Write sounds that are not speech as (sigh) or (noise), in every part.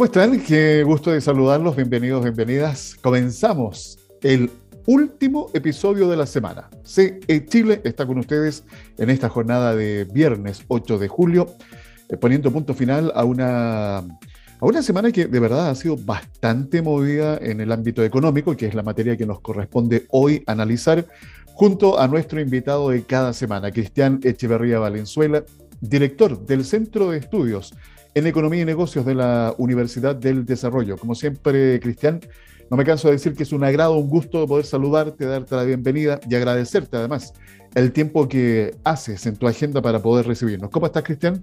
¿Cómo están? Qué gusto de saludarlos. Bienvenidos, bienvenidas. Comenzamos el último episodio de la semana. CE Chile está con ustedes en esta jornada de viernes 8 de julio, eh, poniendo punto final a una, a una semana que de verdad ha sido bastante movida en el ámbito económico, que es la materia que nos corresponde hoy analizar, junto a nuestro invitado de cada semana, Cristian Echeverría Valenzuela, director del Centro de Estudios en Economía y Negocios de la Universidad del Desarrollo. Como siempre, Cristian, no me canso de decir que es un agrado, un gusto poder saludarte, darte la bienvenida y agradecerte además el tiempo que haces en tu agenda para poder recibirnos. ¿Cómo estás, Cristian?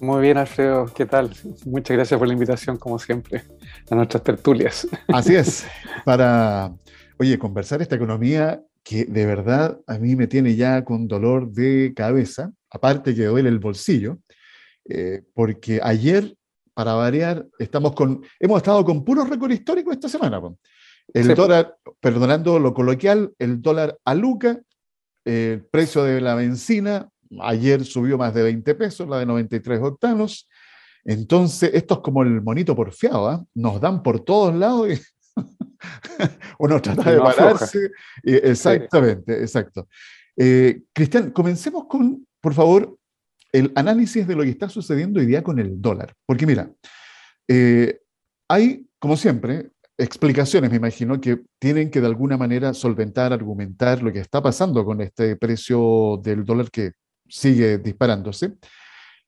Muy bien, Alfredo. ¿Qué tal? Muchas gracias por la invitación, como siempre, a nuestras tertulias. Así es, (laughs) para, oye, conversar esta economía que de verdad a mí me tiene ya con dolor de cabeza, aparte que duele el bolsillo, eh, porque ayer, para variar, estamos con, hemos estado con puros récord históricos esta semana. El dólar, perdonando lo coloquial, el dólar a Luca, el precio de la benzina, ayer subió más de 20 pesos, la de 93 octanos. Entonces, esto es como el monito porfiado, ¿ah? nos dan por todos lados y (laughs) uno trata de pararse. exactamente, exacto. Eh, Cristian, comencemos con, por favor, el análisis de lo que está sucediendo hoy día con el dólar. Porque mira, eh, hay, como siempre, explicaciones, me imagino, que tienen que de alguna manera solventar, argumentar lo que está pasando con este precio del dólar que sigue disparándose,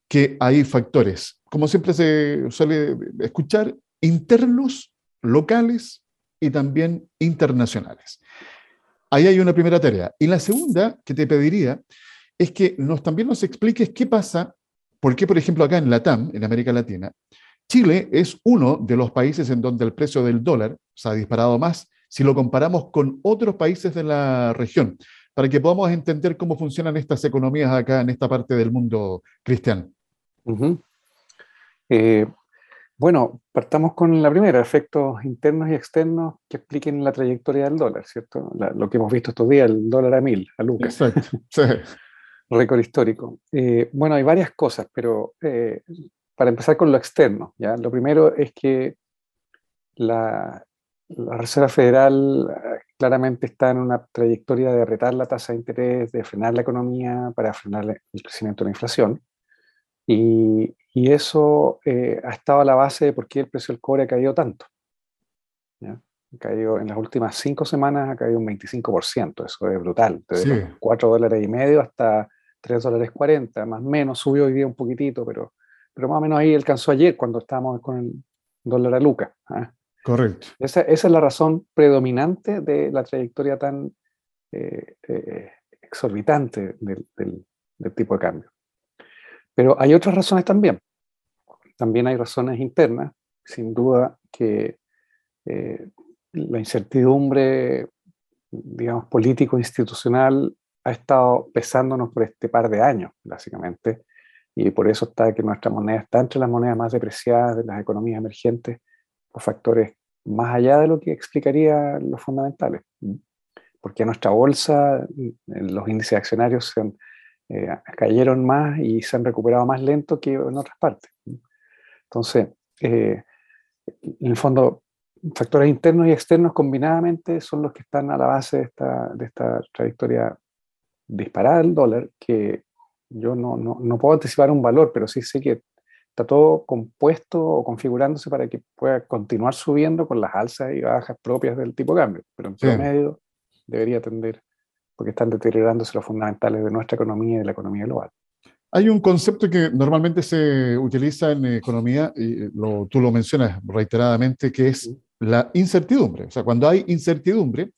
que hay factores, como siempre se suele escuchar, internos, locales y también internacionales. Ahí hay una primera tarea. Y la segunda que te pediría es que nos, también nos expliques qué pasa, por qué, por ejemplo, acá en Latam, en América Latina, Chile es uno de los países en donde el precio del dólar se ha disparado más si lo comparamos con otros países de la región, para que podamos entender cómo funcionan estas economías acá en esta parte del mundo, Cristian. Eh, bueno, partamos con la primera, efectos internos y externos que expliquen la trayectoria del dólar, ¿cierto? lo que hemos visto estos días, el dólar a mil, a Lucas. Exacto. (laughs) Sí. récord histórico. Eh, bueno, hay varias cosas, pero eh, para empezar con lo externo, ¿ya? lo primero es que la, Reserva Federal claramente está en una trayectoria de retar la tasa de interés, de frenar la economía para frenar el crecimiento de la inflación. Y, y eso ha estado a la base de por qué el precio del cobre ha caído tanto. ¿ya? Ha caído, en las últimas cinco semanas ha caído un 25%, eso es brutal, desde 4 dólares y medio hasta 3 dólares 40, más o menos, subió hoy día un poquitito, pero, pero más o menos ahí alcanzó ayer cuando estábamos con el dólar a Luca. ¿ah? Correcto. Esa, es la razón predominante de la trayectoria tan eh, eh, exorbitante del, del, tipo de cambio. Pero hay otras razones también. También hay razones internas, sin duda que eh, la incertidumbre, digamos, político-institucional ha estado pesándonos por este par de años, básicamente, y por eso está que nuestra moneda está entre las monedas más depreciadas de las economías emergentes, por factores más allá de lo que explicaría los fundamentales. Porque nuestra bolsa, los índices accionarios se eh, cayeron más y se han recuperado más lento que en otras partes. Entonces, eh, en el fondo, factores internos y externos combinadamente son los que están a la base de esta, de esta trayectoria disparada el dólar, que yo no, no, no, puedo anticipar un valor, pero sí sé que está todo compuesto o configurándose para que pueda continuar subiendo con las alzas y bajas propias del tipo de cambio, pero en promedio debería tender, porque están deteriorándose los fundamentales de nuestra economía y de la economía global. Hay un concepto que normalmente se utiliza en economía, y lo, tú lo mencionas reiteradamente, que es la incertidumbre. O sea, cuando hay incertidumbre,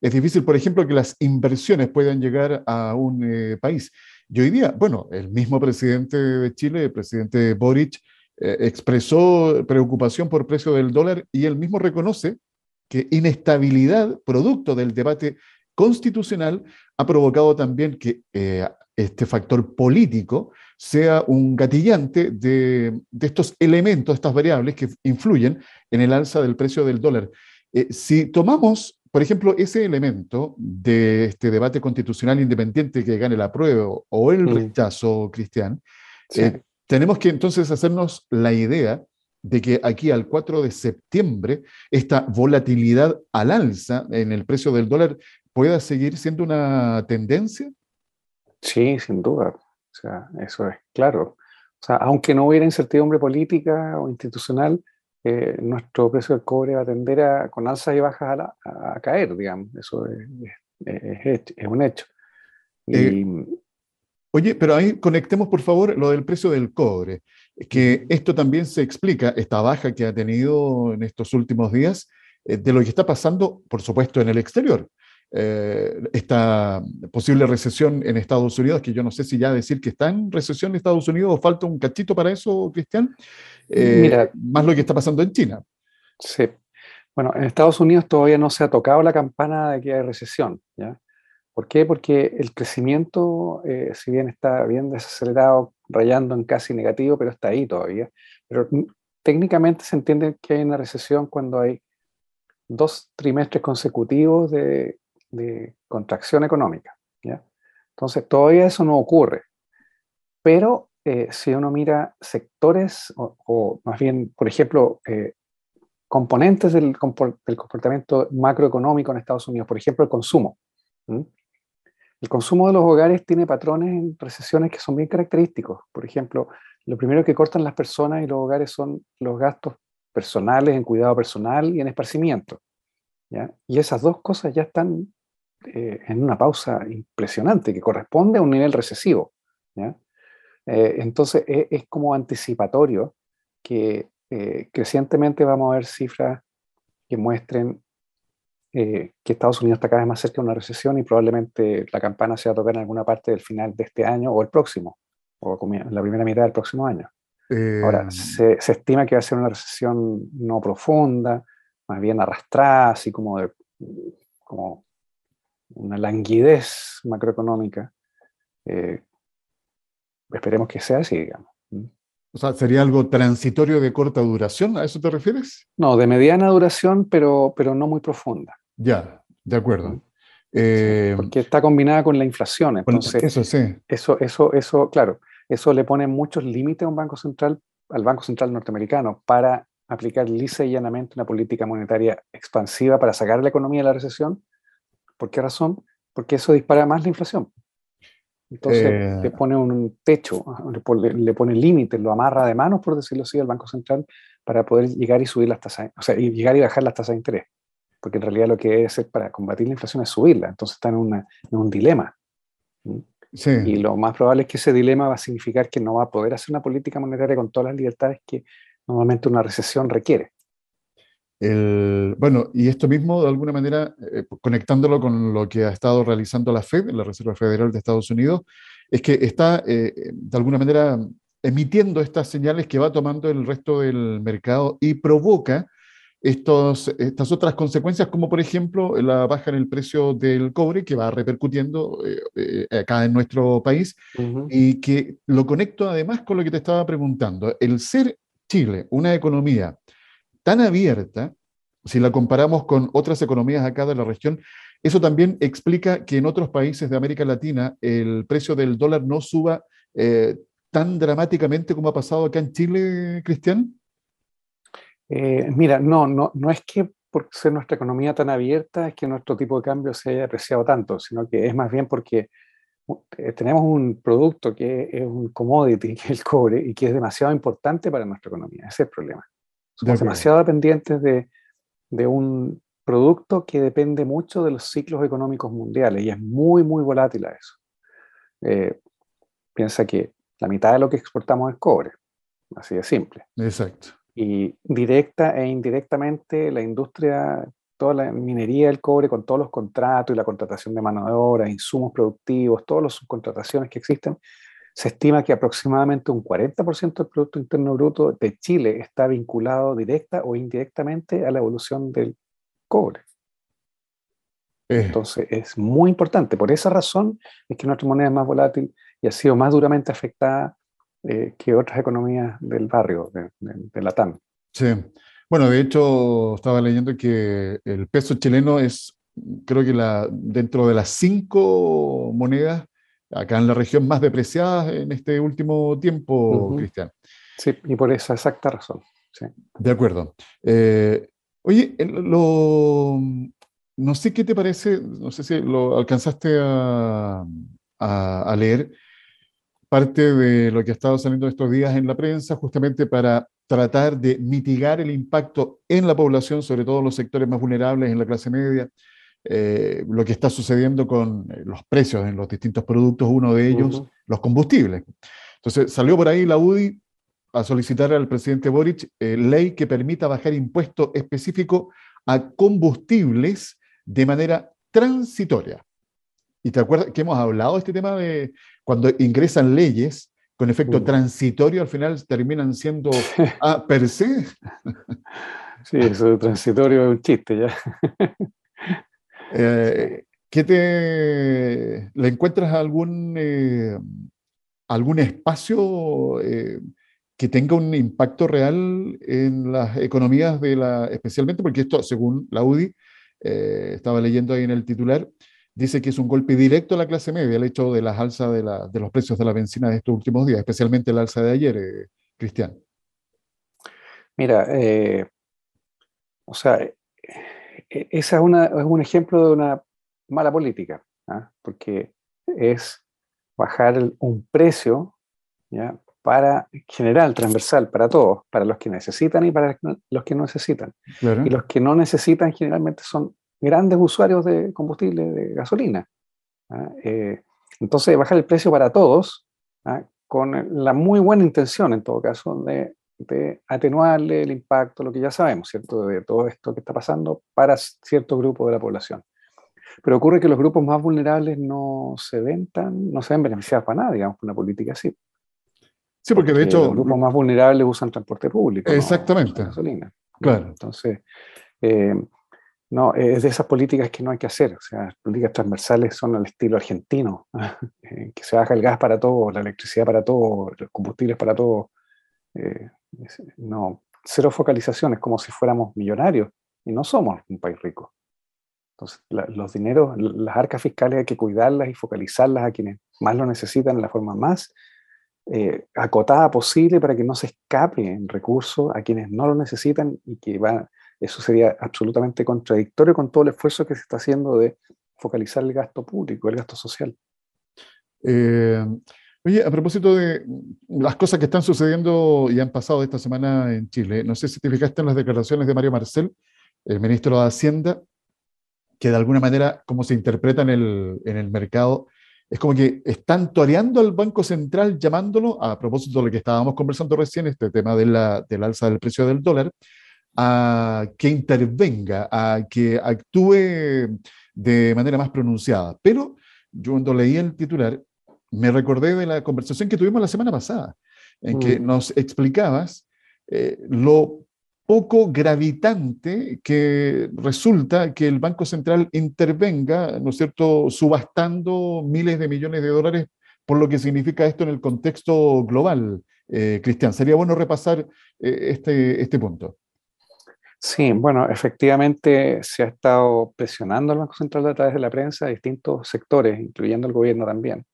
es difícil, por ejemplo, que las inversiones puedan llegar a un eh, país. Y hoy día, bueno, el mismo presidente de Chile, el presidente Boric, eh, expresó preocupación por precio del dólar y él mismo reconoce que inestabilidad, producto del debate constitucional, ha provocado también que eh, este factor político sea un gatillante de, estos elementos, estas variables que influyen en el alza del precio del dólar. Eh, si tomamos, por ejemplo, ese elemento de este debate constitucional independiente que gane la prueba o el mm. rechazo, Cristian, eh, tenemos que entonces hacernos la idea de que aquí al 4 de septiembre esta volatilidad al alza en el precio del dólar pueda seguir siendo una tendencia? Sí, sin duda. O sea, eso es claro. O sea, aunque no hubiera incertidumbre política o institucional, eh, nuestro precio del cobre va a tender a, con alzas y bajas a, caer, digamos. Eso es, es, un hecho. Eh, oye, pero ahí conectemos, por favor, lo del precio del cobre que esto también se explica, esta baja que ha tenido en estos últimos días, eh, de lo que está pasando, por supuesto, en el exterior. Eh, esta posible recesión en Estados Unidos, que yo no sé si ya decir que está en recesión en Estados Unidos o falta un cachito para eso, Cristian, eh, Mira, más lo que está pasando en China. Sí. Bueno, en Estados Unidos todavía no se ha tocado la campana de que hay recesión. ¿ya? ¿Por qué? Porque el crecimiento, si bien está bien desacelerado rayando en casi negativo, pero está ahí todavía. Pero técnicamente se entiende que hay una recesión cuando hay dos trimestres consecutivos de, contracción económica. ¿ya? Entonces, todavía eso no ocurre. Pero eh, si uno mira sectores, o, más bien, por ejemplo, eh, componentes del, comportamiento macroeconómico en Estados Unidos, por ejemplo, el consumo. El consumo de los hogares tiene patrones en recesiones que son bien característicos. Por ejemplo, lo primero que cortan las personas y los hogares son los gastos personales en cuidado personal y en esparcimiento. Y esas dos cosas ya están eh, en una pausa impresionante que corresponde a un nivel recesivo. Eh, entonces e, es, como anticipatorio que eh, crecientemente vamos a ver cifras que muestren eh, que Estados Unidos está cada vez más cerca de una recesión y probablemente la campana se va a tocar en alguna parte del final de este año o el próximo, o la primera mitad del próximo año. Ahora, eh, se, se, estima que va a ser una recesión no profunda, más bien arrastrada, así como, de, como una languidez macroeconómica. Eh, esperemos que sea así, digamos. O sea, ¿sería algo transitorio de corta duración? ¿A eso te refieres? No, de mediana duración, pero, pero no muy profunda. Ya, de acuerdo. Eh, porque está combinada con la inflación. Entonces, eso sí. Eso, eso, eso, claro, eso le pone muchos límites a un banco central, al Banco Central norteamericano, para aplicar lisa y llanamente una política monetaria expansiva para sacar la economía de la recesión. ¿Por qué razón? Porque eso dispara más la inflación. Entonces eh, le pone un techo, le pone, límites, lo amarra de manos, por decirlo así, al Banco Central para poder llegar y subir las tasas, o sea, llegar y bajar las tasas de interés porque en realidad lo que debe hacer para combatir la inflación es subirla, entonces está en, un dilema. Y lo más probable es que ese dilema va a significar que no va a poder hacer una política monetaria con todas las libertades que normalmente una recesión requiere. Bueno, y esto mismo, de alguna manera, eh, conectándolo con lo que ha estado realizando la Fed, la Reserva Federal de Estados Unidos, es que está, eh, de alguna manera, emitiendo estas señales que va tomando el resto del mercado y provoca estos, estas otras consecuencias, como por ejemplo la baja en el precio del cobre, que va repercutiendo eh, acá en nuestro país, y que lo conecto además con lo que te estaba preguntando. El ser Chile una economía tan abierta, si la comparamos con otras economías acá de la región, eso también explica que en otros países de América Latina el precio del dólar no suba eh, tan dramáticamente como ha pasado acá en Chile, Cristian. Eh, mira, no, no, no es que por ser nuestra economía tan abierta es que nuestro tipo de cambio se haya apreciado tanto, sino que es más bien porque eh, tenemos un producto que es un commodity, (laughs) que es el cobre, y que es demasiado importante para nuestra economía. Ese es el problema. Somos demasiado dependientes de, de, un producto que depende mucho de los ciclos económicos mundiales y es muy, muy volátil a eso. Eh, piensa que la mitad de lo que exportamos es cobre, así de simple. Exacto. Y directa e indirectamente la industria, toda la minería del cobre con todos los contratos y la contratación de mano de obra, insumos productivos, todas las subcontrataciones que existen, se estima que aproximadamente un 40% del Producto Interno Bruto de Chile está vinculado directa o indirectamente a la evolución del cobre. Eh. Entonces es muy importante. Por esa razón es que nuestra moneda es más volátil y ha sido más duramente afectada que otras economías del barrio, de, de la TAM. Sí. Bueno, de hecho, estaba leyendo que el peso chileno es, creo que la, dentro de las cinco monedas acá en la región más depreciadas en este último tiempo, Cristian. Sí, y por esa exacta razón. Sí. De acuerdo. Eh, oye, lo, no sé qué te parece, no sé si lo alcanzaste a, a leer, parte de lo que ha estado saliendo estos días en la prensa, justamente para tratar de mitigar el impacto en la población, sobre todo en los sectores más vulnerables, en la clase media, eh, lo que está sucediendo con eh, los precios en los distintos productos, uno de ellos, los combustibles. Entonces, salió por ahí la UDI a solicitar al presidente Boric eh, ley que permita bajar impuestos específicos a combustibles de manera transitoria. Y te acuerdas que hemos hablado de este tema de cuando ingresan leyes con efecto mm. transitorio al final terminan siendo (laughs) a per se. Sí, eso de transitorio es un chiste ya. (laughs) Eh, ¿Qué te le encuentras algún eh, algún espacio eh, que tenga un impacto real en las economías de la, especialmente porque esto, según la UDI, estaba leyendo ahí en el titular, dice que es un golpe directo a la clase media el hecho de las alzas de, los precios de la benzina de estos últimos días, especialmente el alza de ayer, Cristian. Mira, o sea, e, e, esa es, un ejemplo de una mala política, ¿ah? porque es bajar un precio ¿ya? para general, transversal, para todos, para los que necesitan y para los que no necesitan. Y los que no necesitan generalmente son grandes usuarios de combustible, de gasolina. ¿ah? Eh, entonces, bajar el precio para todos, ¿ah? con la muy buena intención, en todo caso, de, atenuarle el impacto, lo que ya sabemos, ¿cierto?, de todo esto que está pasando para cierto grupo de la población. Pero ocurre que los grupos más vulnerables no se ven tan, no se ven beneficiados para nada, digamos, por una política así. Sí, porque, de hecho... Los grupos más vulnerables usan transporte público. Exactamente. gasolina. Claro. Entonces, eh, no, es de esas políticas que no hay que hacer. O sea, las políticas transversales son al estilo argentino, (laughs) que se baja el gas para todo, la electricidad para todo, los combustibles para todo. Eh, no, cero focalización, es como si fuéramos millonarios y no somos un país rico. Entonces, los dineros, las arcas fiscales hay que cuidarlas y focalizarlas a quienes más lo necesitan en la forma más eh, acotada posible para que no se escape en recursos a quienes no lo necesitan y que van eso sería absolutamente contradictorio con todo el esfuerzo que se está haciendo de focalizar el gasto público, el gasto social. Eh, oye, a propósito de las cosas que están sucediendo y han pasado esta semana en Chile, no sé si te fijaste en las declaraciones de Mario Marcel, el ministro de Hacienda, que de alguna manera, como se interpreta en el, en el mercado, es como que están toreando al Banco Central llamándolo, a propósito de lo que estábamos conversando recién, este tema de la, del alza del precio del dólar, a que intervenga, a que actúe de manera más pronunciada. Pero yo cuando leí el titular, me recordé de la conversación que tuvimos la semana pasada, en que mm. nos explicabas eh, lo poco gravitante que resulta que el Banco Central intervenga, ¿no es cierto?, subastando miles de millones de dólares por lo que significa esto en el contexto global. Eh, Cristian, sería bueno repasar eh, este, este punto. Sí, bueno, efectivamente se ha estado presionando al Banco Central a través de la prensa, distintos sectores, incluyendo el gobierno también,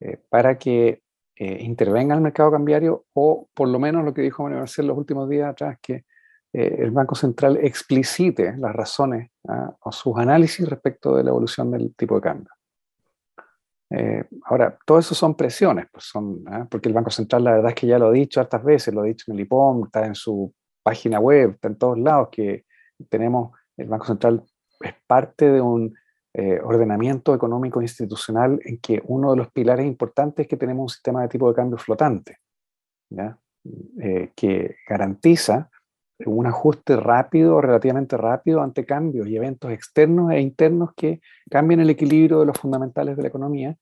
eh, para que eh, intervenga el mercado cambiario o por lo menos lo que dijo Manuel Marcel los últimos días atrás, que eh, el Banco Central explicite las razones ¿ah? o sus análisis respecto de la evolución del tipo de cambio. ahora, todo eso son presiones, pues son, ¿ah? porque el Banco Central la verdad es que ya lo ha dicho hartas veces, lo ha dicho en el IPOM, está en su página web, está en todos lados, que tenemos, el Banco Central es parte de un eh, ordenamiento económico institucional en que uno de los pilares importantes es que tenemos un sistema de tipo de cambio flotante, eh, que garantiza un ajuste rápido, relativamente rápido, ante cambios y eventos externos e internos que cambien el equilibrio de los fundamentales de la economía.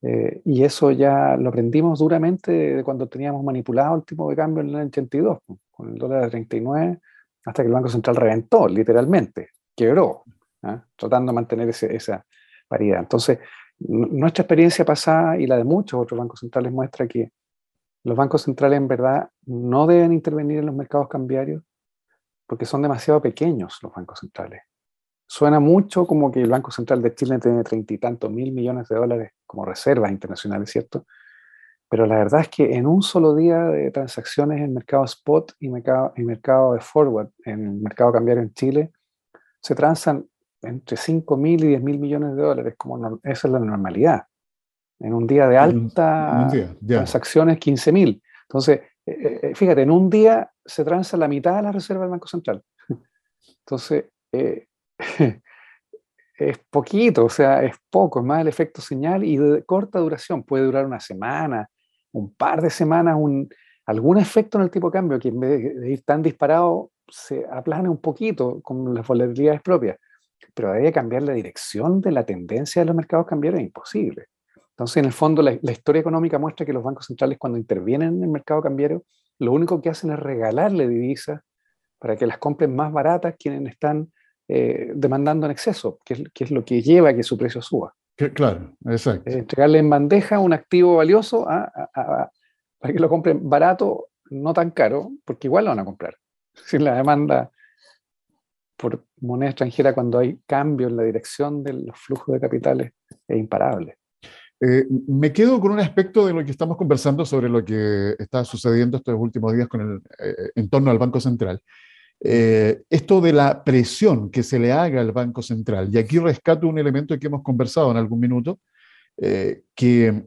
Eh, y eso ya lo aprendimos duramente de cuando teníamos manipulado el tipo de cambio en el 82 con el dólar de 39, hasta que el Banco Central reventó, literalmente, quebró, ¿ah? tratando de mantener esa paridad. Entonces, nuestra experiencia pasada y la de muchos otros bancos centrales muestra que los bancos centrales en verdad no deben intervenir en los mercados cambiarios porque son demasiado pequeños los bancos centrales. Suena mucho como que el Banco Central de Chile tiene treinta y tantos mil millones de dólares como reservas internacionales, ¿cierto? Pero la verdad es que en un solo día de transacciones en mercado spot y mercado, y mercado de forward, en el mercado cambiario en Chile, se transan entre 5 mil y 10 mil millones de dólares, como esa es la normalidad. En un día de alta transacciones, 15 mil. Entonces, eh, eh, eh, fíjate, en un día se transa la mitad de la reserva del Banco Central. (laughs) Entonces, (laughs) es poquito, o sea, es poco, es más el efecto señal y de corta duración. Puede durar una semana, un par de semanas, un, algún efecto en el tipo de cambio que en vez de ir tan disparado se aplane un poquito con las volatilidades propias. Pero debe cambiar la dirección de la tendencia de los mercados cambiarios es imposible. Entonces, en el fondo, la, historia económica muestra que los bancos centrales, cuando intervienen en el mercado cambiario, lo único que hacen es regalarle divisas para que las compren más baratas quienes están eh, demandando en exceso, que es, lo que lleva a que su precio suba. claro, exacto. Eh, entregarle en bandeja un activo valioso para que lo compren barato, no tan caro, porque igual lo van a comprar. (laughs) Si la demanda por moneda extranjera cuando hay cambio en la dirección de los flujos de capitales es imparable. Eh, me quedo con un aspecto de lo que estamos conversando sobre lo que está sucediendo estos últimos días con el, eh, en torno al Banco Central. Eh, esto de la presión que se le haga al Banco Central, y aquí rescato un elemento que hemos conversado en algún minuto, que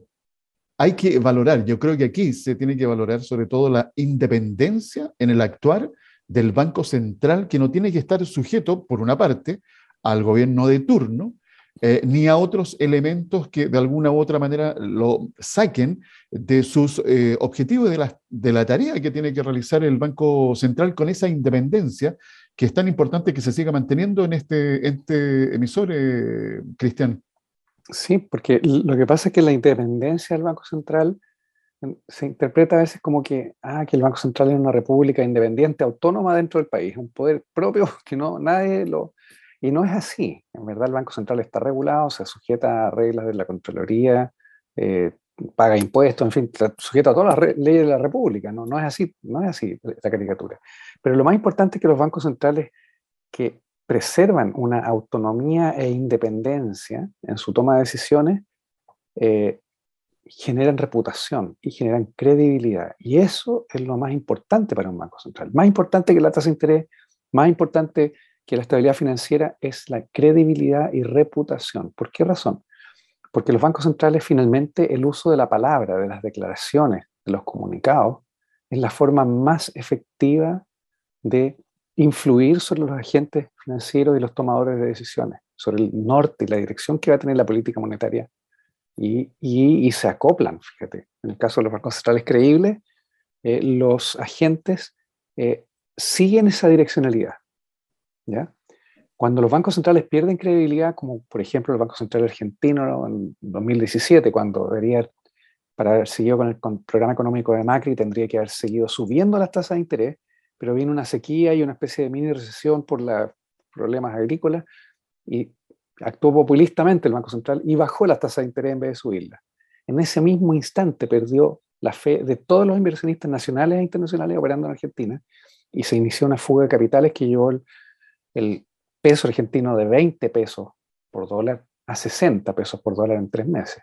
hay que valorar, yo creo que aquí se tiene que valorar sobre todo la independencia en el actuar del Banco Central, que no tiene que estar sujeto, por una parte, al gobierno de turno, eh, ni a otros elementos que de alguna u otra manera lo saquen de sus eh, objetivos de la, de la tarea que tiene que realizar el Banco Central con esa independencia que es tan importante que se siga manteniendo en este, este emisor, eh, Cristian. Sí, porque lo que pasa es que la independencia del Banco Central se interpreta a veces como que, ah, que el Banco Central es una república independiente, autónoma dentro del país, un poder propio (laughs) que no nadie lo, y no es así. En verdad el Banco Central está regulado, se sujeta a reglas de la Contraloría, eh, paga impuestos, en fin, sujeta a todas las leyes de la República. ¿no? no es así, no es así la caricatura. Pero lo más importante es que los bancos centrales que preservan una autonomía e independencia en su toma de decisiones, eh, generan reputación y generan credibilidad. Y eso es lo más importante para un banco central. Más importante que la tasa de interés, más importante que la estabilidad financiera es la credibilidad y reputación. ¿Por qué razón? Porque los bancos centrales finalmente el uso de la palabra, de las declaraciones, de los comunicados, es la forma más efectiva de influir sobre los agentes financieros y los tomadores de decisiones, sobre el norte y la dirección que va a tener la política monetaria. Y, se acoplan, fíjate. En el caso de los bancos centrales creíbles, eh, los agentes eh, siguen esa direccionalidad. ¿ya? Cuando los bancos centrales pierden credibilidad, como por ejemplo el Banco Central Argentino en 2017, cuando debería, para haber seguido con el, programa económico de Macri, tendría que haber seguido subiendo las tasas de interés, pero vino una sequía y una especie de mini recesión por los problemas agrícolas y actuó populistamente el Banco Central y bajó las tasas de interés en vez de subirlas. En ese mismo instante perdió la fe de todos los inversionistas nacionales e internacionales operando en Argentina y se inició una fuga de capitales que llevó el peso argentino de 20 pesos por dólar a 60 pesos por dólar en tres meses.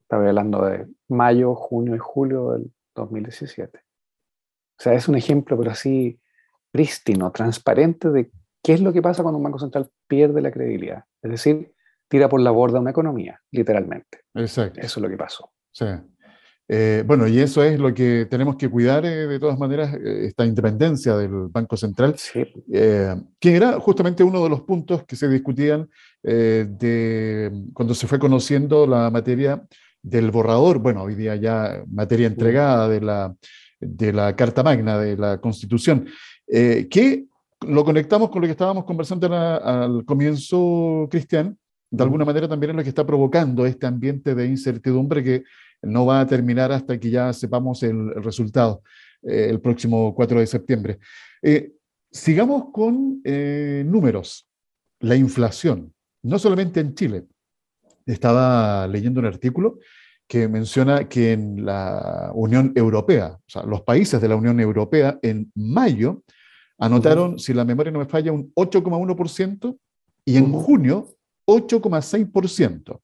Estaba hablando de mayo, junio y julio del 2017. O sea, es un ejemplo, pero así prístino, transparente de qué es lo que pasa cuando un banco central pierde la credibilidad. Es decir, tira por la borda una economía, literalmente. Exacto. Eso es lo que pasó. Sí. Eh, bueno, y eso es lo que tenemos que cuidar eh, de todas maneras, eh, esta independencia del Banco Central, que era justamente uno de los puntos que se discutían de, cuando se fue conociendo la materia del borrador, bueno, hoy día ya materia entregada de la, de la Carta Magna, de la Constitución, que lo conectamos con lo que estábamos conversando al comienzo, Cristian, de alguna manera también es lo que está provocando este ambiente de incertidumbre que no va a terminar hasta que ya sepamos el, resultado eh, el próximo 4 de septiembre. Eh, sigamos con eh, números. La inflación, no solamente en Chile. Estaba leyendo un artículo que menciona que en la Unión Europea, o sea, los países de la Unión Europea en mayo anotaron, si la memoria no me falla, un 8,1% y en junio 8,6%.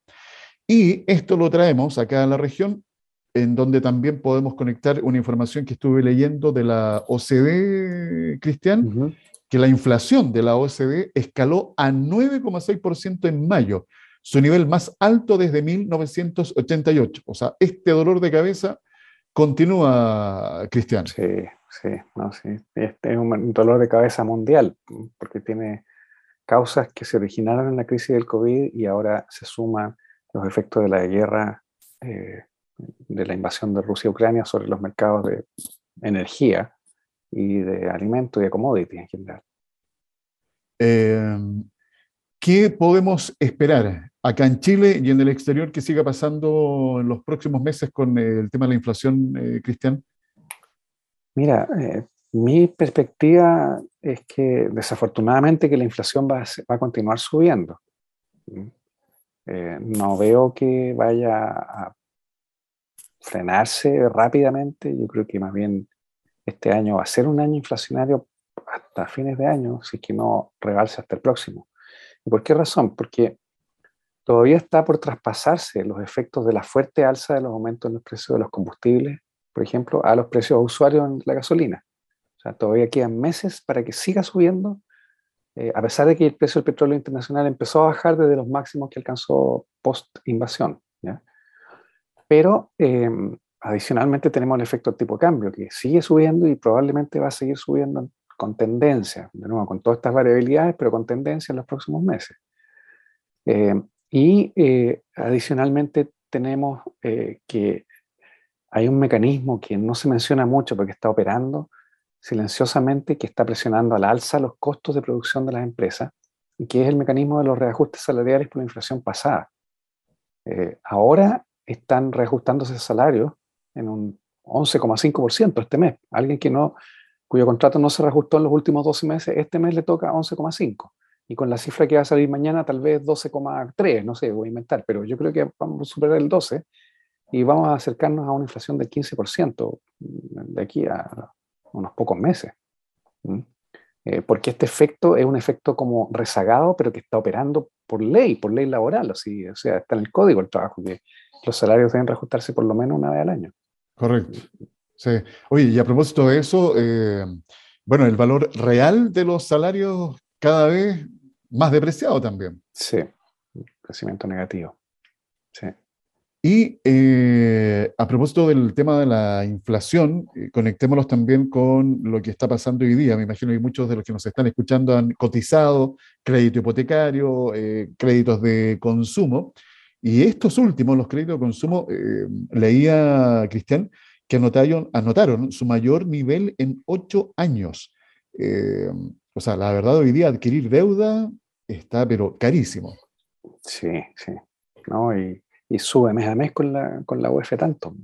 Y esto lo traemos acá a la región, en donde también podemos conectar una información que estuve leyendo de la OCDE, Cristian, que la inflación de la OCDE escaló a 9,6% en mayo, su nivel más alto desde 1988. O sea, este dolor de cabeza continúa, Cristian. Sí, sí, no, sí. Este es un dolor de cabeza mundial, porque tiene causas que se originaron en la crisis del COVID y ahora se suman los efectos de la guerra, eh, de la invasión de Rusia a Ucrania sobre los mercados de energía y de alimentos y de commodities en general. Em, ¿Qué podemos esperar acá en Chile y en el exterior que siga pasando en los próximos meses con el tema de la inflación, eh, Cristian? Mira, eh, mi perspectiva es que desafortunadamente que la inflación va a, continuar subiendo. Eh, no veo que vaya a frenarse rápidamente. Yo creo que más bien este año va a ser un año inflacionario hasta fines de año, si es que no rebalse hasta el próximo. ¿Y por qué razón? Porque todavía está por traspasarse los efectos de la fuerte alza de los aumentos en los precios de los combustibles, por ejemplo, a los precios usuarios en la gasolina todavía quedan meses para que siga subiendo, eh, a pesar de que el precio del petróleo internacional empezó a bajar desde los máximos que alcanzó post-invasión. Pero em, adicionalmente tenemos el efecto tipo cambio, que sigue subiendo y probablemente va a seguir subiendo con tendencia, de nuevo, con todas estas variabilidades, pero con tendencia en los próximos meses. Em, y eh, adicionalmente tenemos eh, que hay un mecanismo que no se menciona mucho porque está operando, silenciosamente que está presionando al alza los costos de producción de las empresas y que es el mecanismo de los reajustes salariales por la inflación pasada. Eh, ahora están reajustándose el salario en un 11,5% este mes. Alguien que no, cuyo contrato no se reajustó en los últimos 12 meses, este mes le toca 11,5. Y con la cifra que va a salir mañana, tal vez 12,3, no sé, voy a inventar, pero yo creo que vamos a superar el 12 y vamos a acercarnos a una inflación del 15% de aquí a unos pocos meses. Eh, porque este efecto es un efecto como rezagado, pero que está operando por ley, por ley laboral, así, o sea, está en el código del trabajo, que los salarios deben reajustarse por lo menos una vez al año. Correcto. Sí. Oye, y a propósito de eso, eh, bueno, el valor real de los salarios cada vez más depreciado también. Sí, crecimiento negativo. Sí. Y eh, a propósito del tema de la inflación, eh, conectémoslos también con lo que está pasando hoy día. Me imagino que muchos de los que nos están escuchando han cotizado crédito hipotecario, eh, créditos de consumo. Y estos últimos, los créditos de consumo, leía Cristian, que anotaron, anotaron su mayor nivel en ocho años. o sea, la verdad hoy día adquirir deuda está, pero carísimo. Sí, sí. No, y y sube mes a mes con la, con la UF tanto.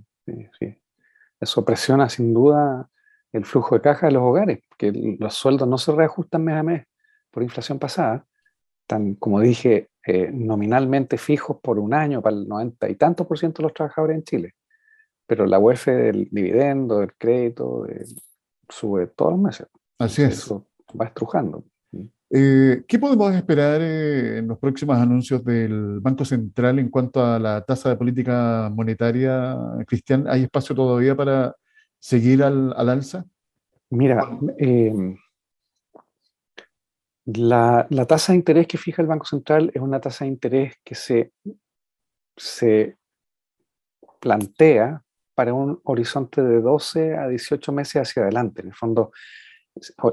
Eso presiona sin duda el flujo de caja de los hogares, porque los sueldos no se reajustan mes a mes por inflación pasada, están, como dije, eh, nominalmente fijos por un año para el 90 y tantos por ciento de los trabajadores en Chile. Pero la UF del dividendo, del crédito, sube todos los meses. Así es. Eso va estrujando. Eh, ¿Qué podemos esperar eh, en los próximos anuncios del Banco Central en cuanto a la tasa de política monetaria, Cristian? ¿Hay espacio todavía para seguir al, alza? Mira, em, la, tasa de interés que fija el Banco Central es una tasa de interés que se, se plantea para un horizonte de 12 a 18 meses hacia adelante. En el fondo,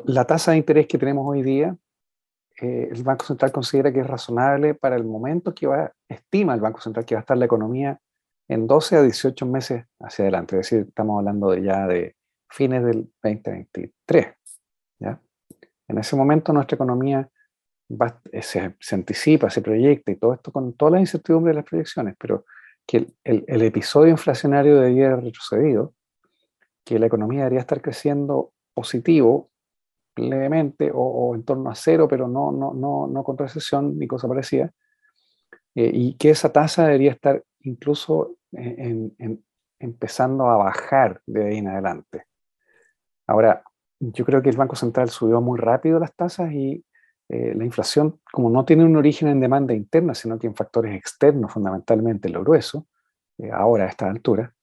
la tasa de interés que tenemos hoy día eh, el Banco Central considera que es razonable para el momento que va, estima el Banco Central que va a estar la economía en 12 a 18 meses hacia adelante. Es decir, estamos hablando de ya de fines del 2023. ¿ya? En ese momento nuestra economía eh, se, anticipa, se proyecta y todo esto con toda la incertidumbre de las proyecciones, pero que el, el episodio inflacionario debería haber retrocedido, que la economía debería estar creciendo positivo levemente o, en torno a cero, pero no, no, no, no con recesión ni cosa parecida, eh, y que esa tasa debería estar incluso empezando a bajar de ahí en adelante. Ahora, yo creo que el Banco Central subió muy rápido las tasas y eh, la inflación, como no tiene un origen en demanda interna, sino que en factores externos, fundamentalmente lo grueso, eh, ahora a esta altura,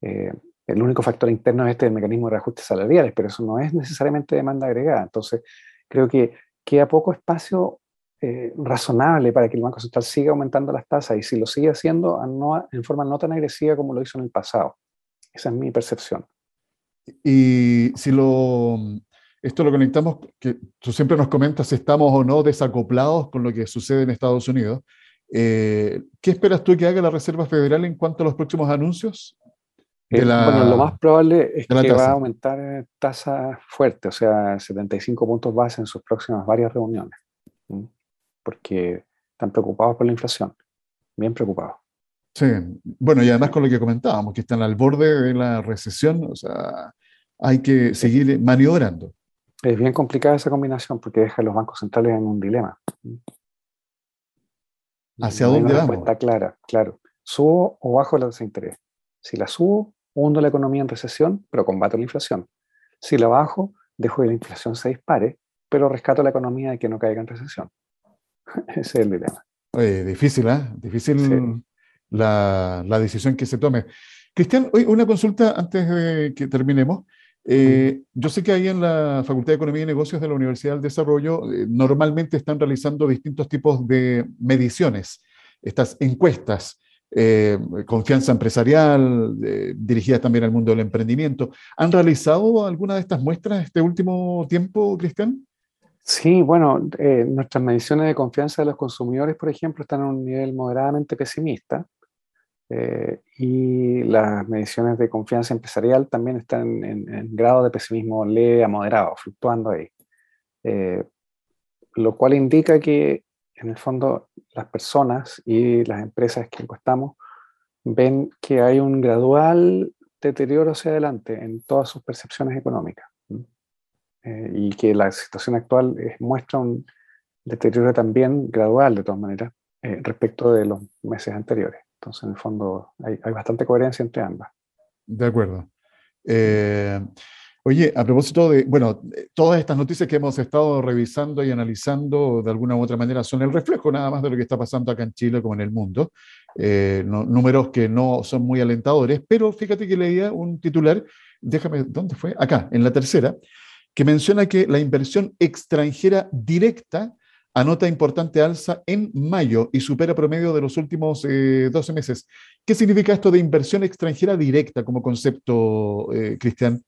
eh, el único factor interno es este mecanismo de reajustes salariales, pero eso no es necesariamente demanda agregada. Entonces, creo que queda poco espacio razonable para que el Banco Central siga aumentando las tasas y si lo sigue haciendo no, en forma no tan agresiva como lo hizo en el pasado. Esa es mi percepción. Y si lo, esto lo conectamos, que tú siempre nos comentas si estamos o no desacoplados con lo que sucede en Estados Unidos. Eh, ¿Qué esperas tú que haga la Reserva Federal en cuanto a los próximos anuncios? Eh, bueno, lo más probable es que va a aumentar tasa fuerte, o sea, 75 puntos base en sus próximas varias reuniones, porque están preocupados por la inflación, bien preocupados. Sí, bueno, y además con lo que comentábamos, que están al borde de la recesión, o sea, hay que seguir maniobrando. Es bien complicada esa combinación porque deja a los bancos centrales en un dilema. ¿Hacia dónde vamos? Respuesta clara, claro. ¿Subo o bajo la tasa de interés? Si la subo, hundo la economía en recesión, pero combato la inflación. Si la bajo, dejo que la inflación se dispare, pero rescato la economía de que no caiga en recesión. (laughs) Ese es el dilema. difícil, ¿eh? Difícil la, la, decisión que se tome. Cristian, una consulta antes de que terminemos. Eh, yo sé que ahí en la Facultad de Economía y Negocios de la Universidad del Desarrollo eh, normalmente están realizando distintos tipos de mediciones, estas encuestas, eh, confianza empresarial, dirigidas también al mundo del emprendimiento. ¿Han realizado alguna de estas muestras este último tiempo, Cristian? Sí, bueno, nuestras mediciones de confianza de los consumidores, por ejemplo, están a un nivel moderadamente pesimista. Eh, y las mediciones de confianza empresarial también están en, grado de pesimismo leve a moderado, fluctuando ahí. Eh, lo cual indica que en el fondo las personas y las empresas que encuestamos ven que hay un gradual deterioro hacia adelante en todas sus percepciones económicas eh, y que la situación actual muestra un deterioro también gradual de todas maneras respecto de los meses anteriores. Entonces, en el fondo, hay, bastante coherencia entre ambas. De acuerdo. Eh, oye, a propósito de, bueno, todas estas noticias que hemos estado revisando y analizando de alguna u otra manera son el reflejo nada más de lo que está pasando acá en Chile como en el mundo. Eh, números que no son muy alentadores, pero fíjate que leía un titular, déjame, ¿dónde fue? Acá, en la tercera, que menciona que la inversión extranjera directa anota importante alza en mayo y supera promedio de los últimos 12 eh, meses. ¿Qué significa esto de inversión extranjera directa como concepto, eh, Cristian?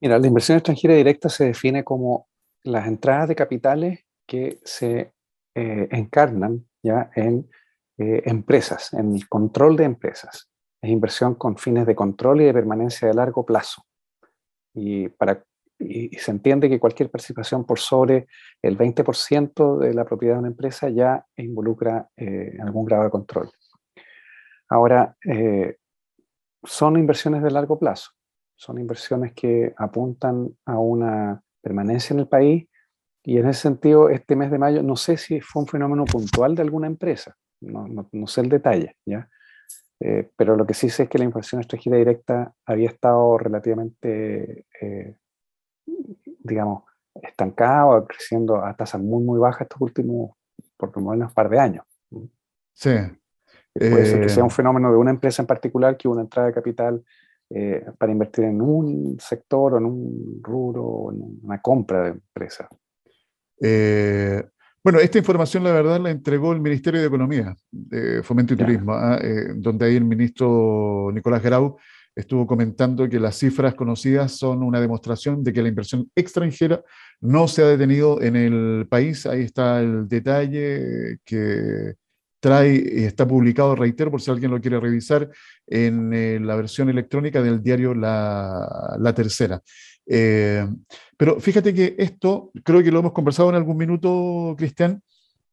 Mira, la inversión extranjera directa se define como las entradas de capitales que se eh, encarnan ya en empresas, en el control de empresas. Es inversión con fines de control y de permanencia de largo plazo. Y para y, se entiende que cualquier participación por sobre el 20% de la propiedad de una empresa ya involucra eh, algún grado de control. Ahora, eh, son inversiones de largo plazo, son inversiones que apuntan a una permanencia en el país y en ese sentido, este mes de mayo, no sé si fue un fenómeno puntual de alguna empresa, no, no, sé el detalle, ¿ya? Eh, pero lo que sí sé es que la inversión extranjera directa había estado relativamente digamos, estancada o creciendo a tasas muy, muy bajas estos últimos, por lo menos, par de años. Sí. Puede ser que sea un eh, fenómeno de una empresa en particular que una entrada de capital eh, para invertir en un sector o en un rubro o en una compra de empresa. Eh, bueno, esta información la verdad la entregó el Ministerio de Economía, Fomento y Turismo, ¿ah? donde ahí el ministro Nicolás Grau estuvo comentando que las cifras conocidas son una demostración de que la inversión extranjera no se ha detenido en el país. Ahí está el detalle que trae y está publicado, reitero, por si alguien lo quiere revisar, en eh, la versión electrónica del diario La, Tercera. Eh, pero fíjate que esto, creo que lo hemos conversado en algún minuto, Cristian,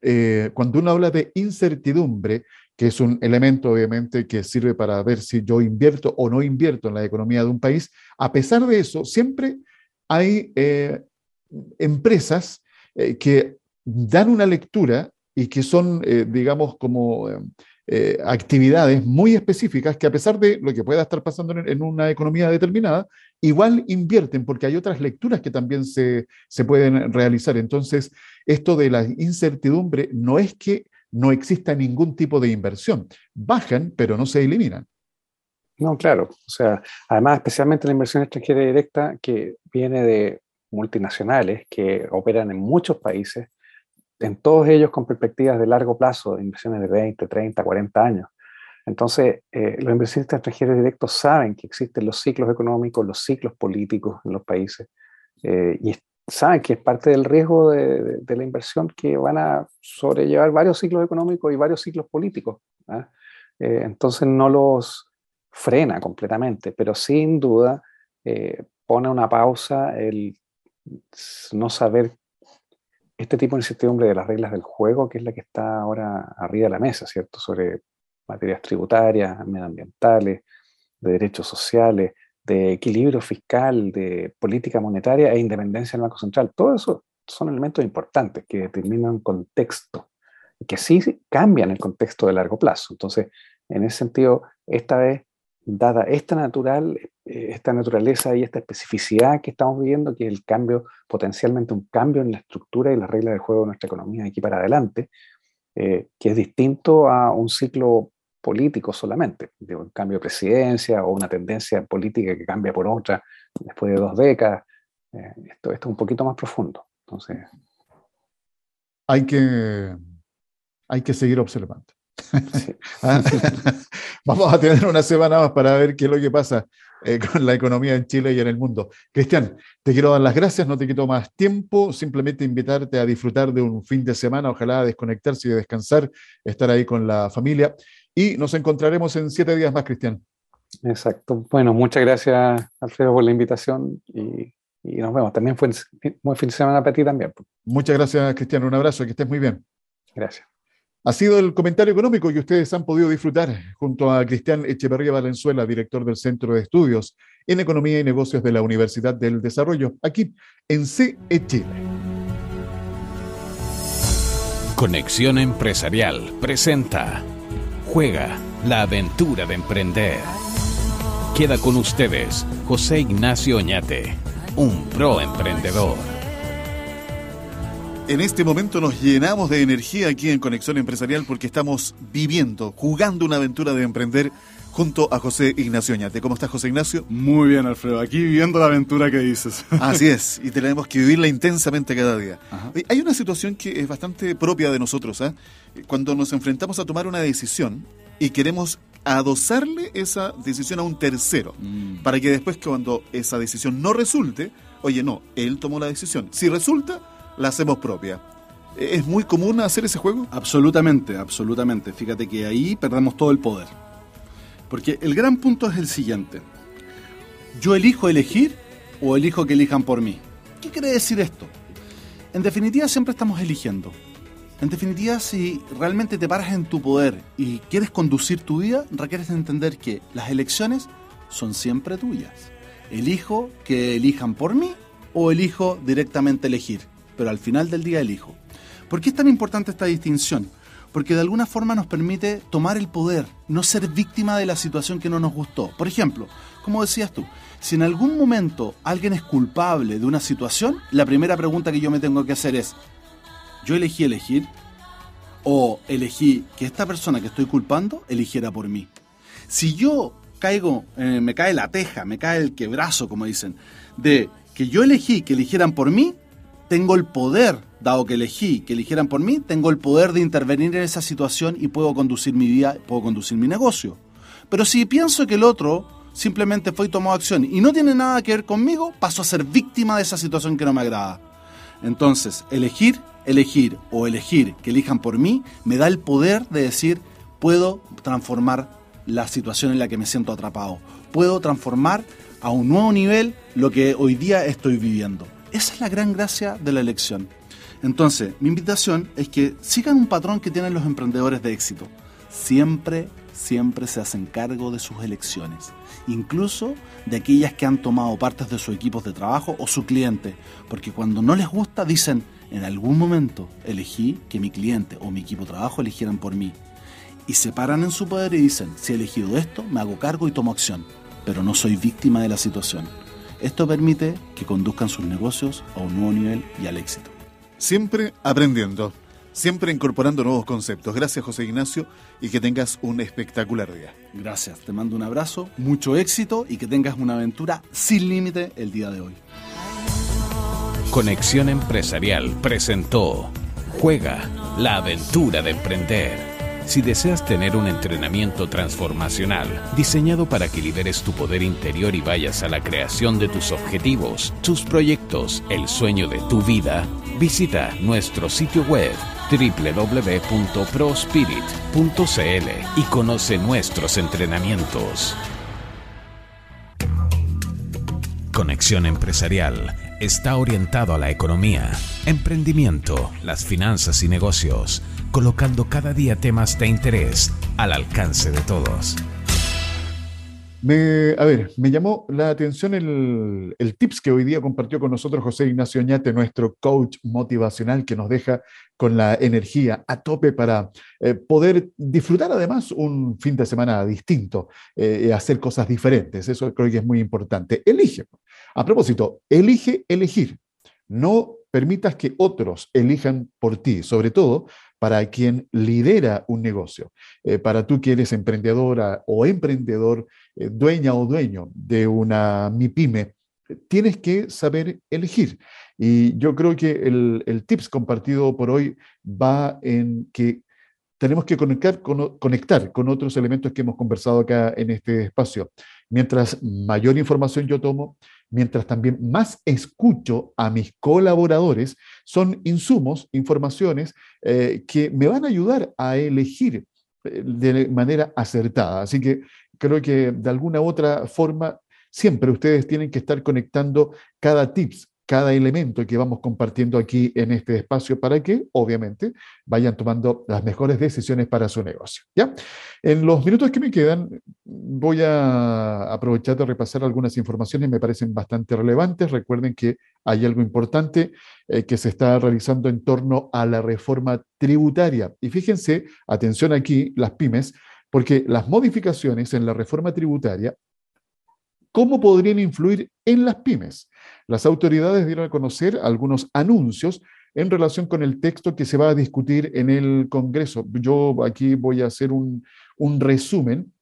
eh, cuando uno habla de incertidumbre, que es un elemento obviamente que sirve para ver si yo invierto o no invierto en la economía de un país, a pesar de eso, siempre hay eh, empresas eh, que dan una lectura y que son, eh, digamos, como eh, actividades muy específicas que a pesar de lo que pueda estar pasando en, una economía determinada, igual invierten porque hay otras lecturas que también se, se pueden realizar. Entonces, esto de la incertidumbre no es que no exista ningún tipo de inversión, bajan, pero no se eliminan. No, claro. O sea, además, especialmente la inversión extranjera directa que viene de multinacionales que operan en muchos países, en todos ellos con perspectivas de largo plazo, de inversiones de 20, 30, 40 años. Entonces, eh, los inversionistas extranjeros directos saben que existen los ciclos económicos, los ciclos políticos en los países, eh, y saben que es parte del riesgo de, la inversión que van a sobrellevar varios ciclos económicos y varios ciclos políticos. ¿ah? Eh, entonces, no los frena completamente, pero sin duda pone una pausa el no saber este tipo de incertidumbre de las reglas del juego, que es la que está ahora arriba de la mesa, ¿cierto? Sobre materias tributarias, medioambientales, de derechos sociales, de equilibrio fiscal, de política monetaria e independencia del Banco Central. Todo eso son elementos importantes que determinan contexto, que sí cambian el contexto de largo plazo. Entonces, en ese sentido, esta vez dada esta, natural, eh, esta naturaleza y esta especificidad que estamos viviendo, que es el cambio, potencialmente un cambio en la estructura y las reglas de juego de nuestra economía de aquí para adelante, eh, que es distinto a un ciclo político solamente, de un cambio de presidencia o una tendencia política que cambia por otra después de dos décadas. Eh, esto, esto es un poquito más profundo. Entonces, hay que, hay que seguir observando. (laughs) Ah, (laughs) vamos a tener una semana más para ver qué es lo que pasa eh, con la economía en Chile y en el mundo. Cristian, te quiero dar las gracias, no te quito más tiempo, simplemente invitarte a disfrutar de un fin de semana, ojalá desconectarse y descansar, estar ahí con la familia y nos encontraremos en siete días más, Cristian. Exacto. Bueno, muchas gracias, Alfredo, por la invitación y, y nos vemos. También fue un buen fin de semana para ti también. Muchas gracias, Cristian. Un abrazo, que estés muy bien. Gracias. Ha sido el comentario económico que ustedes han podido disfrutar junto a Cristian Echeverría Valenzuela, director del Centro de Estudios en Economía y Negocios de la Universidad del Desarrollo, aquí en CE Chile. Conexión Empresarial presenta Juega la aventura de emprender. Queda con ustedes José Ignacio Oñate, un pro emprendedor. En este momento nos llenamos de energía aquí en Conexión Empresarial porque estamos viviendo, jugando una aventura de emprender junto a José Ignacio Oñate. ¿Cómo estás, José Ignacio? Muy bien, Alfredo. Aquí viviendo la aventura que dices. (laughs) Así es, y tenemos que vivirla intensamente cada día. Hay una situación que es bastante propia de nosotros. ¿eh? Cuando nos enfrentamos a tomar una decisión y queremos adosarle esa decisión a un tercero, mm. para que después cuando esa decisión no resulte, oye, no, él tomó la decisión. Si resulta, la hacemos propia. ¿Es muy común hacer ese juego? Absolutamente, absolutamente. Fíjate que ahí perdemos todo el poder. Porque el gran punto es el siguiente. ¿Yo elijo elegir o elijo que elijan por mí? ¿Qué quiere decir esto? En definitiva siempre estamos eligiendo. En definitiva, si realmente te paras en tu poder y quieres conducir tu vida, requieres entender que las elecciones son siempre tuyas. Elijo que elijan por mí o elijo directamente elegir pero al final del día elijo. ¿Por qué es tan importante esta distinción? Porque de alguna forma nos permite tomar el poder, no ser víctima de la situación que no nos gustó. Por ejemplo, como decías tú, si en algún momento alguien es culpable de una situación, la primera pregunta que yo me tengo que hacer es, ¿yo elegí elegir? ¿O elegí que esta persona que estoy culpando eligiera por mí? Si yo caigo, eh, me cae la teja, me cae el quebrazo, como dicen, de que yo elegí que eligieran por mí, tengo el poder, dado que elegí que eligieran por mí, tengo el poder de intervenir en esa situación y puedo conducir mi vida, puedo conducir mi negocio. Pero si pienso que el otro simplemente fue y tomó acción y no tiene nada que ver conmigo, paso a ser víctima de esa situación que no me agrada. Entonces, elegir, elegir o elegir que elijan por mí me da el poder de decir, puedo transformar la situación en la que me siento atrapado. Puedo transformar a un nuevo nivel lo que hoy día estoy viviendo. Esa es la gran gracia de la elección. Entonces, mi invitación es que sigan un patrón que tienen los emprendedores de éxito. Siempre, siempre se hacen cargo de sus elecciones, incluso de aquellas que han tomado partes de sus equipos de trabajo o su cliente, porque cuando no les gusta dicen, en algún momento elegí que mi cliente o mi equipo de trabajo eligieran por mí. y se paran en su poder y dicen, si he elegido esto, me hago cargo y tomo acción, pero no soy víctima de la situación. Esto permite que conduzcan sus negocios a un nuevo nivel y al éxito. Siempre aprendiendo, siempre incorporando nuevos conceptos. Gracias José Ignacio y que tengas un espectacular día. Gracias, te mando un abrazo, mucho éxito y que tengas una aventura sin límite el día de hoy. Conexión Empresarial presentó Juega la aventura de emprender. Si deseas tener un entrenamiento transformacional diseñado para que liberes tu poder interior y vayas a la creación de tus objetivos, tus proyectos, el sueño de tu vida, visita nuestro sitio web www.prospirit.cl y conoce nuestros entrenamientos. Conexión Empresarial está orientado a la economía, emprendimiento, las finanzas y negocios colocando cada día temas de interés al alcance de todos. A ver, me llamó la atención el, tips que hoy día compartió con nosotros José Ignacio Oñate, nuestro coach motivacional que nos deja con la energía a tope para eh, poder disfrutar además un fin de semana distinto, eh, hacer cosas diferentes. Eso creo que es muy importante. Elige. A propósito, elige elegir. No permitas que otros elijan por ti, sobre todo para quien lidera un negocio, eh, para tú que eres emprendedora o emprendedor, eh, dueña o dueño de una MIPYME, tienes que saber elegir. Y yo creo que el, el tips compartido por hoy va en que tenemos que conectar con, conectar con otros elementos que hemos conversado acá en este espacio. Mientras mayor información yo tomo, mientras también más escucho a mis colaboradores, son insumos, informaciones eh, que me van a ayudar a elegir eh, de manera acertada. Así que creo que de alguna u otra forma, siempre ustedes tienen que estar conectando cada tips, cada elemento que vamos compartiendo aquí en este espacio para que, obviamente, vayan tomando las mejores decisiones para su negocio. ¿ya? En los minutos que me quedan, voy a aprovechar de repasar algunas informaciones me parecen bastante relevantes. Recuerden que hay algo importante eh, que se está realizando en torno a la reforma tributaria. Y fíjense, atención aquí, las pymes, porque las modificaciones en la reforma tributaria ¿Cómo podrían influir en las pymes? Las autoridades dieron a conocer algunos anuncios en relación con el texto que se va a discutir en el Congreso. Yo aquí voy a hacer un, resumen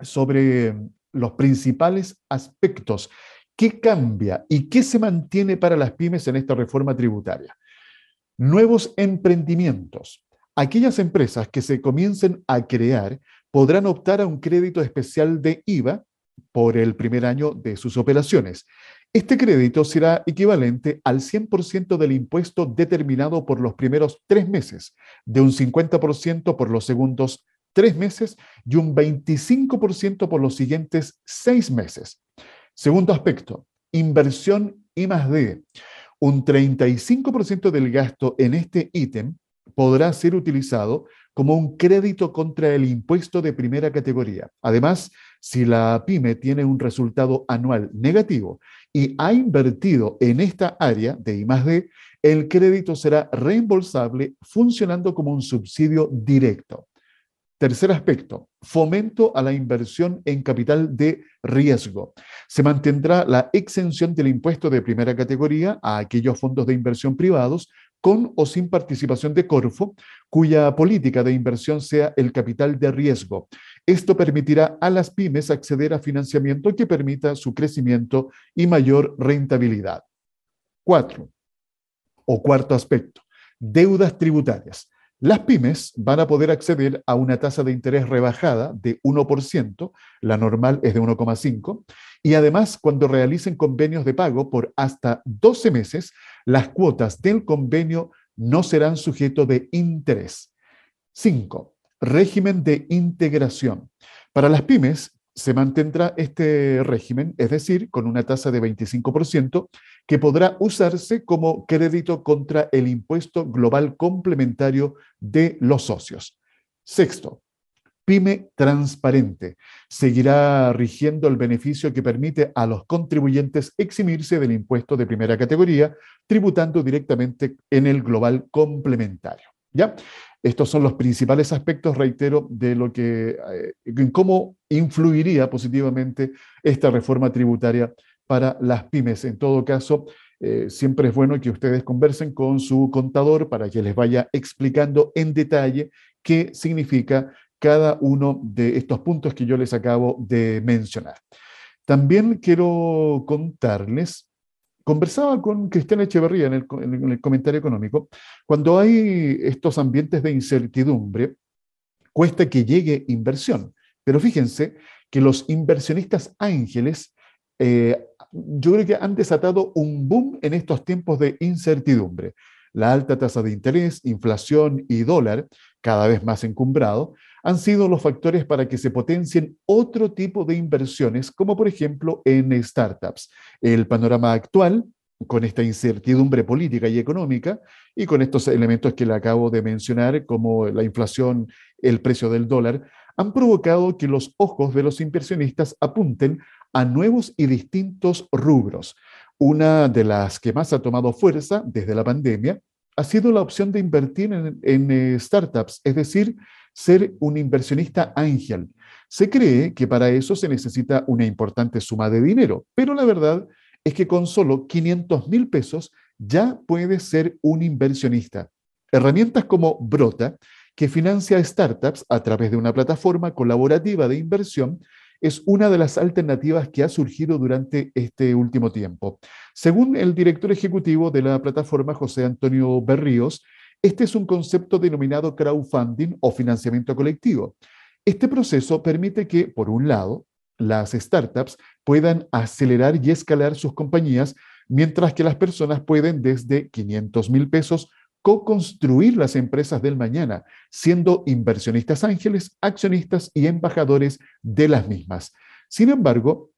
sobre los principales aspectos. ¿Qué cambia y qué se mantiene para las pymes en esta reforma tributaria? Nuevos emprendimientos. Aquellas empresas que se comiencen a crear podrán optar a un crédito especial de IVA por el primer año de sus operaciones. Este crédito será equivalente al 100% del impuesto determinado por los primeros tres meses, de un 50% por los segundos tres meses y un 25% por los siguientes seis meses. Segundo aspecto, inversión I más D. Un 35% del gasto en este ítem podrá ser utilizado como un crédito contra el impuesto de primera categoría. Además, si la pyme tiene un resultado anual negativo y ha invertido en esta área de I+D, el crédito será reembolsable funcionando como un subsidio directo. Tercer aspecto, fomento a la inversión en capital de riesgo. Se mantendrá la exención del impuesto de primera categoría a aquellos fondos de inversión privados con o sin participación de Corfo, cuya política de inversión sea el capital de riesgo. Esto permitirá a las pymes acceder a financiamiento que permita su crecimiento y mayor rentabilidad. Cuatro, o cuarto aspecto, deudas tributarias. Las pymes van a poder acceder a una tasa de interés rebajada de 1%, la normal es de 1,5%, y además cuando realicen convenios de pago por hasta 12 meses, las cuotas del convenio no serán sujeto de interés. 5. Régimen de integración. Para las pymes, se mantendrá este régimen, es decir, con una tasa de 25%, que podrá usarse como crédito contra el impuesto global complementario de los socios. Sexto, pyme transparente. Seguirá rigiendo el beneficio que permite a los contribuyentes eximirse del impuesto de primera categoría, tributando directamente en el global complementario. ¿Ya? Estos son los principales aspectos, reitero, de lo que, eh, cómo influiría positivamente esta reforma tributaria para las pymes. En todo caso, eh, siempre es bueno que ustedes conversen con su contador para que les vaya explicando en detalle qué significa cada uno de estos puntos que yo les acabo de mencionar. También quiero contarles Conversaba con Cristian Echeverría en el, comentario económico, cuando hay estos ambientes de incertidumbre, cuesta que llegue inversión. Pero fíjense que los inversionistas ángeles, eh, yo creo que han desatado un boom en estos tiempos de incertidumbre. La alta tasa de interés, inflación y dólar, cada vez más encumbrado, han sido los factores para que se potencien otro tipo de inversiones, como por ejemplo en startups. El panorama actual, con esta incertidumbre política y económica, y con estos elementos que le acabo de mencionar, como la inflación, el precio del dólar, han provocado que los ojos de los inversionistas apunten a nuevos y distintos rubros. Una de las que más ha tomado fuerza desde la pandemia ha sido la opción de invertir en, eh, startups, es decir, ser un inversionista ángel. Se cree que para eso se necesita una importante suma de dinero, pero la verdad es que con solo 500 mil pesos ya puedes ser un inversionista. Herramientas como Brota, que financia startups a través de una plataforma colaborativa de inversión, es una de las alternativas que ha surgido durante este último tiempo. Según el director ejecutivo de la plataforma, José Antonio Berríos, este es un concepto denominado crowdfunding o financiamiento colectivo. Este proceso permite que, por un lado, las startups puedan acelerar y escalar sus compañías, mientras que las personas pueden desde 500 mil pesos co-construir las empresas del mañana, siendo inversionistas ángeles, accionistas y embajadores de las mismas. Sin embargo,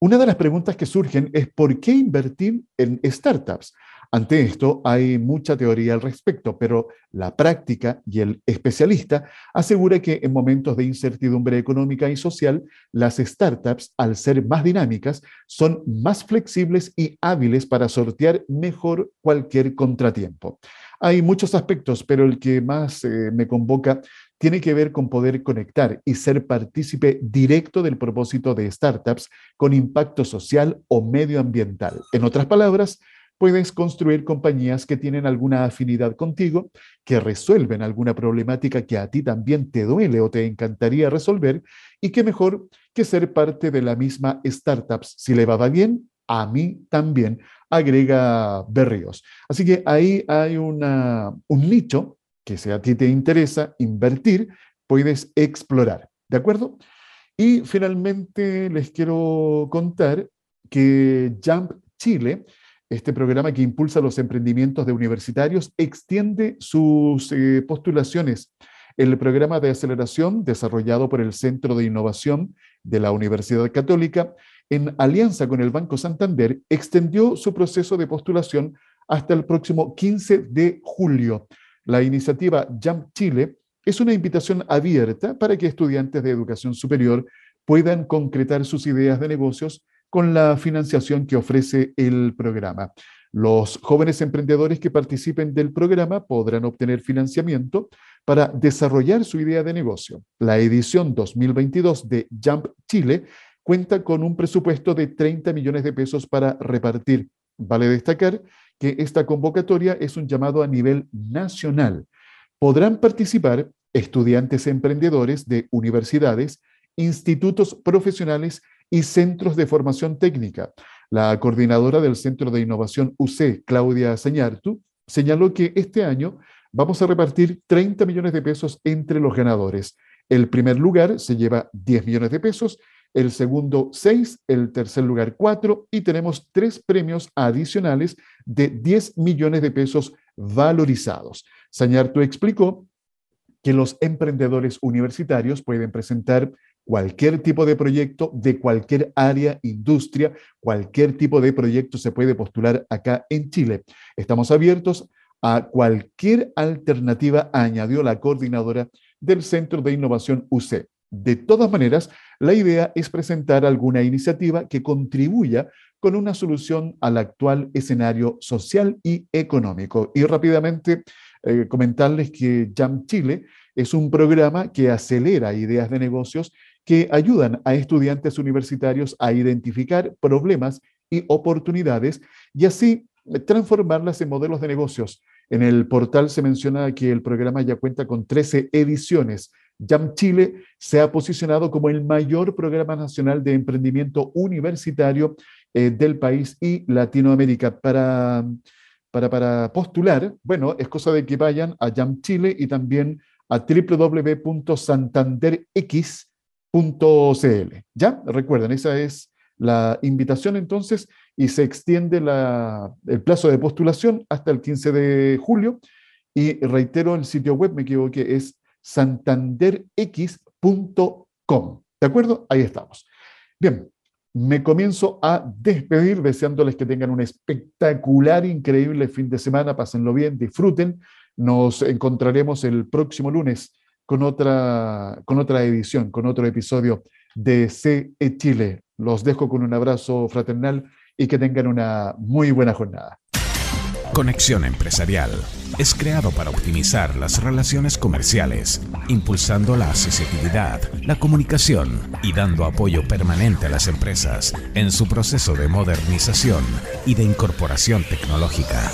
una de las preguntas que surgen es ¿por qué invertir en startups? Ante esto hay mucha teoría al respecto, pero la práctica y el especialista asegura que en momentos de incertidumbre económica y social, las startups, al ser más dinámicas, son más flexibles y hábiles para sortear mejor cualquier contratiempo. Hay muchos aspectos, pero el que más eh, me convoca tiene que ver con poder conectar y ser partícipe directo del propósito de startups con impacto social o medioambiental. En otras palabras, puedes construir compañías que tienen alguna afinidad contigo, que resuelven alguna problemática que a ti también te duele o te encantaría resolver, y qué mejor que ser parte de la misma startups. Si le va bien, a mí también, agrega Berrios. Así que ahí hay una, un nicho que si a ti te interesa invertir, puedes explorar. ¿De acuerdo? Y finalmente les quiero contar que Jump Chile este programa que impulsa los emprendimientos de universitarios extiende sus eh, postulaciones. El programa de aceleración desarrollado por el Centro de Innovación de la Universidad Católica, en alianza con el Banco Santander, extendió su proceso de postulación hasta el próximo 15 de julio. La iniciativa Jump Chile es una invitación abierta para que estudiantes de educación superior puedan concretar sus ideas de negocios con la financiación que ofrece el programa. Los jóvenes emprendedores que participen del programa podrán obtener financiamiento para desarrollar su idea de negocio. La edición 2022 de Jump Chile cuenta con un presupuesto de 30 millones de pesos para repartir. Vale destacar que esta convocatoria es un llamado a nivel nacional. Podrán participar estudiantes emprendedores de universidades, institutos profesionales y centros de formación técnica. La coordinadora del Centro de Innovación UC, Claudia Señartu, señaló que este año vamos a repartir 30 millones de pesos entre los ganadores. El primer lugar se lleva 10 millones de pesos, el segundo 6, el tercer lugar 4 y tenemos tres premios adicionales de 10 millones de pesos valorizados. Sañartu explicó que los emprendedores universitarios pueden presentar cualquier tipo de proyecto de cualquier área, industria, cualquier tipo de proyecto se puede postular acá en Chile. Estamos abiertos a cualquier alternativa, añadió la coordinadora del Centro de Innovación UC. De todas maneras, la idea es presentar alguna iniciativa que contribuya con una solución al actual escenario social y económico. Y rápidamente eh, comentarles que Jam Chile es un programa que acelera ideas de negocios que ayudan a estudiantes universitarios a identificar problemas y oportunidades y así transformarlas en modelos de negocios. En el portal se menciona que el programa ya cuenta con 13 ediciones. Jam Chile se ha posicionado como el mayor programa nacional de emprendimiento universitario eh, del país y Latinoamérica. Para, para, para postular, bueno, es cosa de que vayan a Jam Chile y también a www.santanderx.cl. ¿Ya? Recuerden, esa es la invitación entonces y se extiende el plazo de postulación hasta el 15 de julio. Y reitero, el sitio web, me equivoqué, es santanderx.com. ¿De acuerdo? Ahí estamos. Bien, me comienzo a despedir deseándoles que tengan un espectacular, increíble fin de semana. Pásenlo bien, disfruten. Nos encontraremos el próximo lunes con otra, con otra edición, con otro episodio de CE Chile. Los dejo con un abrazo fraternal y que tengan una muy buena jornada. Conexión Empresarial es creado para optimizar las relaciones comerciales, impulsando la accesibilidad, la comunicación y dando apoyo permanente a las empresas en su proceso de modernización y de incorporación tecnológica.